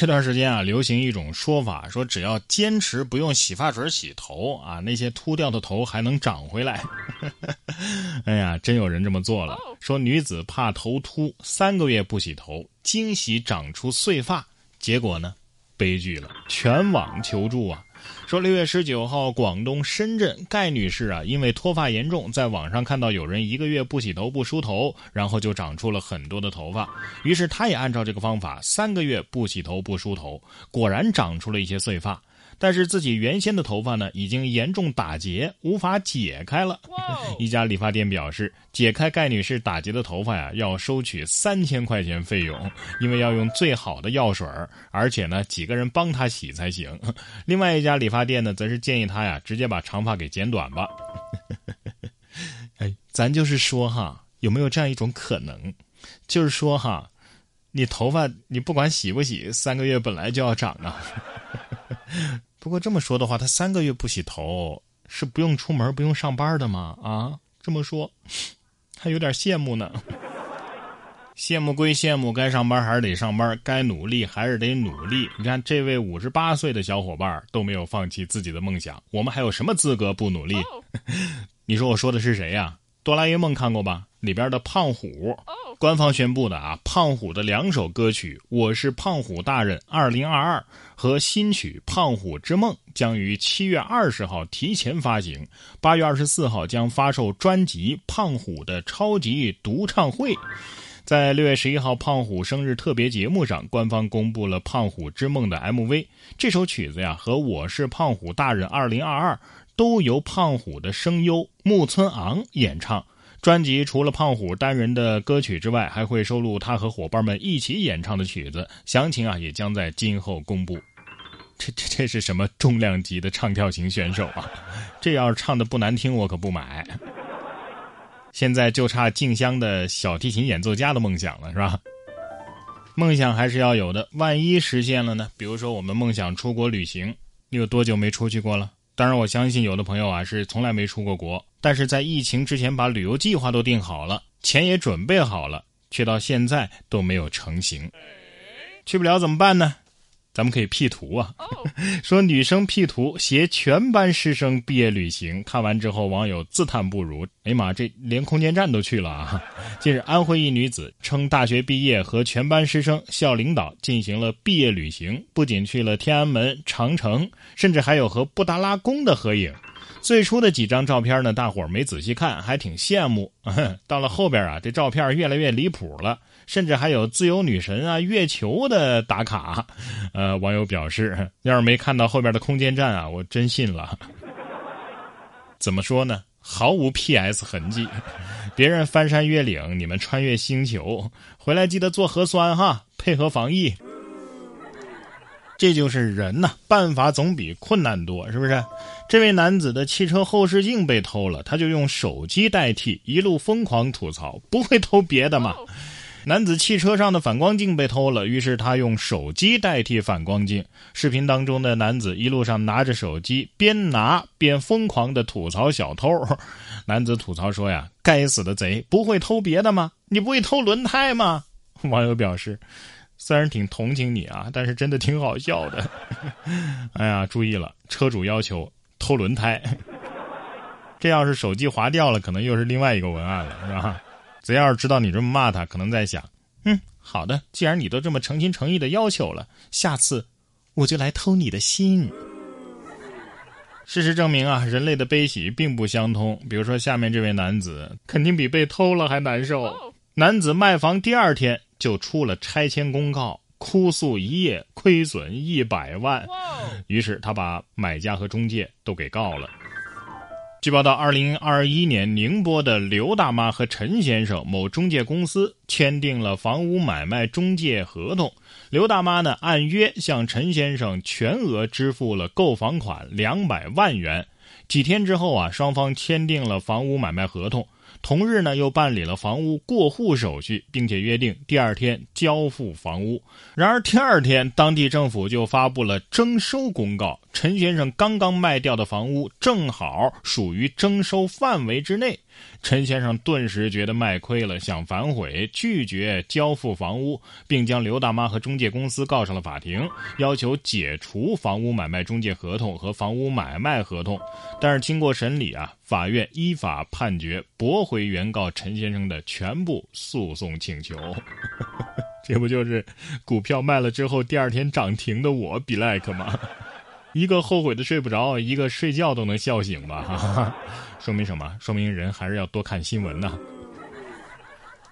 这段时间啊，流行一种说法，说只要坚持不用洗发水洗头啊，那些秃掉的头还能长回来。哎呀，真有人这么做了。说女子怕头秃，三个月不洗头，惊喜长出碎发，结果呢，悲剧了，全网求助啊。说六月十九号，广东深圳盖女士啊，因为脱发严重，在网上看到有人一个月不洗头不梳头，然后就长出了很多的头发，于是她也按照这个方法，三个月不洗头不梳头，果然长出了一些碎发。但是自己原先的头发呢，已经严重打结，无法解开了。一家理发店表示，解开盖女士打结的头发呀，要收取三千块钱费用，因为要用最好的药水而且呢，几个人帮她洗才行。另外一家理发店呢，则是建议她呀，直接把长发给剪短吧。哎，咱就是说哈，有没有这样一种可能，就是说哈，你头发你不管洗不洗，三个月本来就要长啊。不过这么说的话，他三个月不洗头是不用出门、不用上班的吗？啊，这么说，还有点羡慕呢。羡慕归羡慕，该上班还是得上班，该努力还是得努力。你看，这位五十八岁的小伙伴都没有放弃自己的梦想，我们还有什么资格不努力？你说我说的是谁呀？哆啦 A 梦看过吧？里边的胖虎。官方宣布的啊，胖虎的两首歌曲《我是胖虎大人》二零二二和新曲《胖虎之梦》将于七月二十号提前发行，八月二十四号将发售专辑《胖虎的超级独唱会》。在六月十一号胖虎生日特别节目上，官方公布了《胖虎之梦》的 MV。这首曲子呀，和《我是胖虎大人》二零二二都由胖虎的声优木村昂演唱。专辑除了胖虎单人的歌曲之外，还会收录他和伙伴们一起演唱的曲子。详情啊，也将在今后公布。这这这是什么重量级的唱跳型选手啊？这要是唱的不难听，我可不买。现在就差静香的小提琴演奏家的梦想了，是吧？梦想还是要有的，万一实现了呢？比如说我们梦想出国旅行，你有多久没出去过了？当然，我相信有的朋友啊是从来没出过国，但是在疫情之前把旅游计划都定好了，钱也准备好了，却到现在都没有成型。去不了怎么办呢？咱们可以 P 图啊，说女生 P 图携全班师生毕业旅行，看完之后网友自叹不如。哎呀妈，这连空间站都去了啊！近日，安徽一女子称大学毕业和全班师生、校领导进行了毕业旅行，不仅去了天安门、长城，甚至还有和布达拉宫的合影。最初的几张照片呢，大伙儿没仔细看，还挺羡慕。到了后边啊，这照片越来越离谱了。甚至还有自由女神啊、月球的打卡，呃，网友表示，要是没看到后边的空间站啊，我真信了。怎么说呢？毫无 PS 痕迹，别人翻山越岭，你们穿越星球，回来记得做核酸哈，配合防疫。这就是人呐，办法总比困难多，是不是？这位男子的汽车后视镜被偷了，他就用手机代替，一路疯狂吐槽，不会偷别的吗？男子汽车上的反光镜被偷了，于是他用手机代替反光镜。视频当中的男子一路上拿着手机，边拿边疯狂的吐槽小偷。男子吐槽说：“呀，该死的贼，不会偷别的吗？你不会偷轮胎吗？”网友表示：“ 虽然挺同情你啊，但是真的挺好笑的。”哎呀，注意了，车主要求偷轮胎，这要是手机划掉了，可能又是另外一个文案了，是吧？贼要是知道你这么骂他，可能在想：嗯，好的，既然你都这么诚心诚意的要求了，下次我就来偷你的心。事实证明啊，人类的悲喜并不相通。比如说，下面这位男子肯定比被偷了还难受。男子卖房第二天就出了拆迁公告，哭诉一夜亏损一百万，于是他把买家和中介都给告了。据报道，二零二一年，宁波的刘大妈和陈先生某中介公司签订了房屋买卖中介合同。刘大妈呢，按约向陈先生全额支付了购房款两百万元。几天之后啊，双方签订了房屋买卖合同。同日呢，又办理了房屋过户手续，并且约定第二天交付房屋。然而第二天，当地政府就发布了征收公告，陈先生刚刚卖掉的房屋正好属于征收范围之内。陈先生顿时觉得卖亏了，想反悔，拒绝交付房屋，并将刘大妈和中介公司告上了法庭，要求解除房屋买卖中介合同和房屋买卖合同。但是经过审理啊，法院依法判决驳回原告陈先生的全部诉讼请求。这不就是股票卖了之后第二天涨停的我比 like 吗？一个后悔的睡不着，一个睡觉都能笑醒吧？说明什么？说明人还是要多看新闻呐。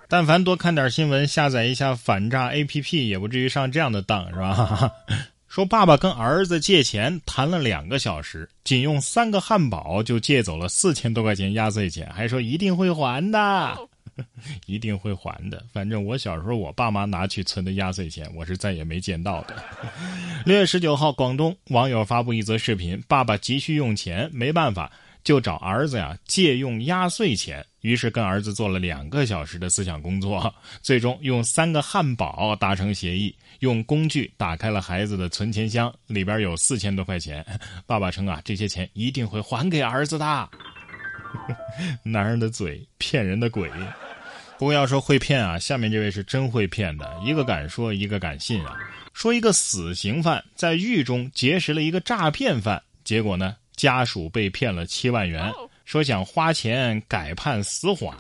但凡多看点新闻，下载一下反诈 APP，也不至于上这样的当，是吧？说爸爸跟儿子借钱谈了两个小时，仅用三个汉堡就借走了四千多块钱压岁钱，还说一定会还的。一定会还的。反正我小时候，我爸妈拿去存的压岁钱，我是再也没见到的。六月十九号，广东网友发布一则视频：爸爸急需用钱，没办法，就找儿子呀借用压岁钱。于是跟儿子做了两个小时的思想工作，最终用三个汉堡达成协议，用工具打开了孩子的存钱箱，里边有四千多块钱。爸爸称啊，这些钱一定会还给儿子的。男人的嘴骗人的鬼。不过要说会骗啊，下面这位是真会骗的，一个敢说，一个敢信啊。说一个死刑犯在狱中结识了一个诈骗犯，结果呢，家属被骗了七万元，说想花钱改判死缓。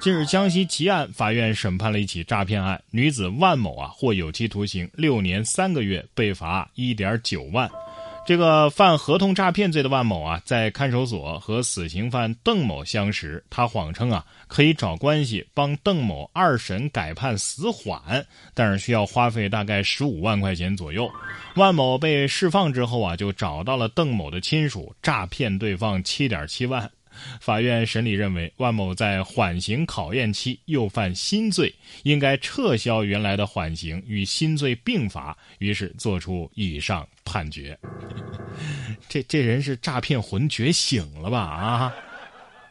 近日，江西吉安法院审判了一起诈骗案，女子万某啊获有期徒刑六年三个月，被罚一点九万。这个犯合同诈骗罪的万某啊，在看守所和死刑犯邓某相识，他谎称啊可以找关系帮邓某二审改判死缓，但是需要花费大概十五万块钱左右。万某被释放之后啊，就找到了邓某的亲属，诈骗对方七点七万。法院审理认为，万某在缓刑考验期又犯新罪，应该撤销原来的缓刑，与新罪并罚，于是作出以上判决。这这人是诈骗魂觉醒了吧？啊，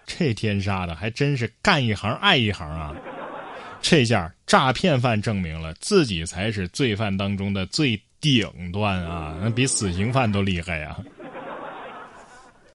这天杀的还真是干一行爱一行啊！这下诈骗犯证明了自己才是罪犯当中的最顶端啊，那比死刑犯都厉害呀！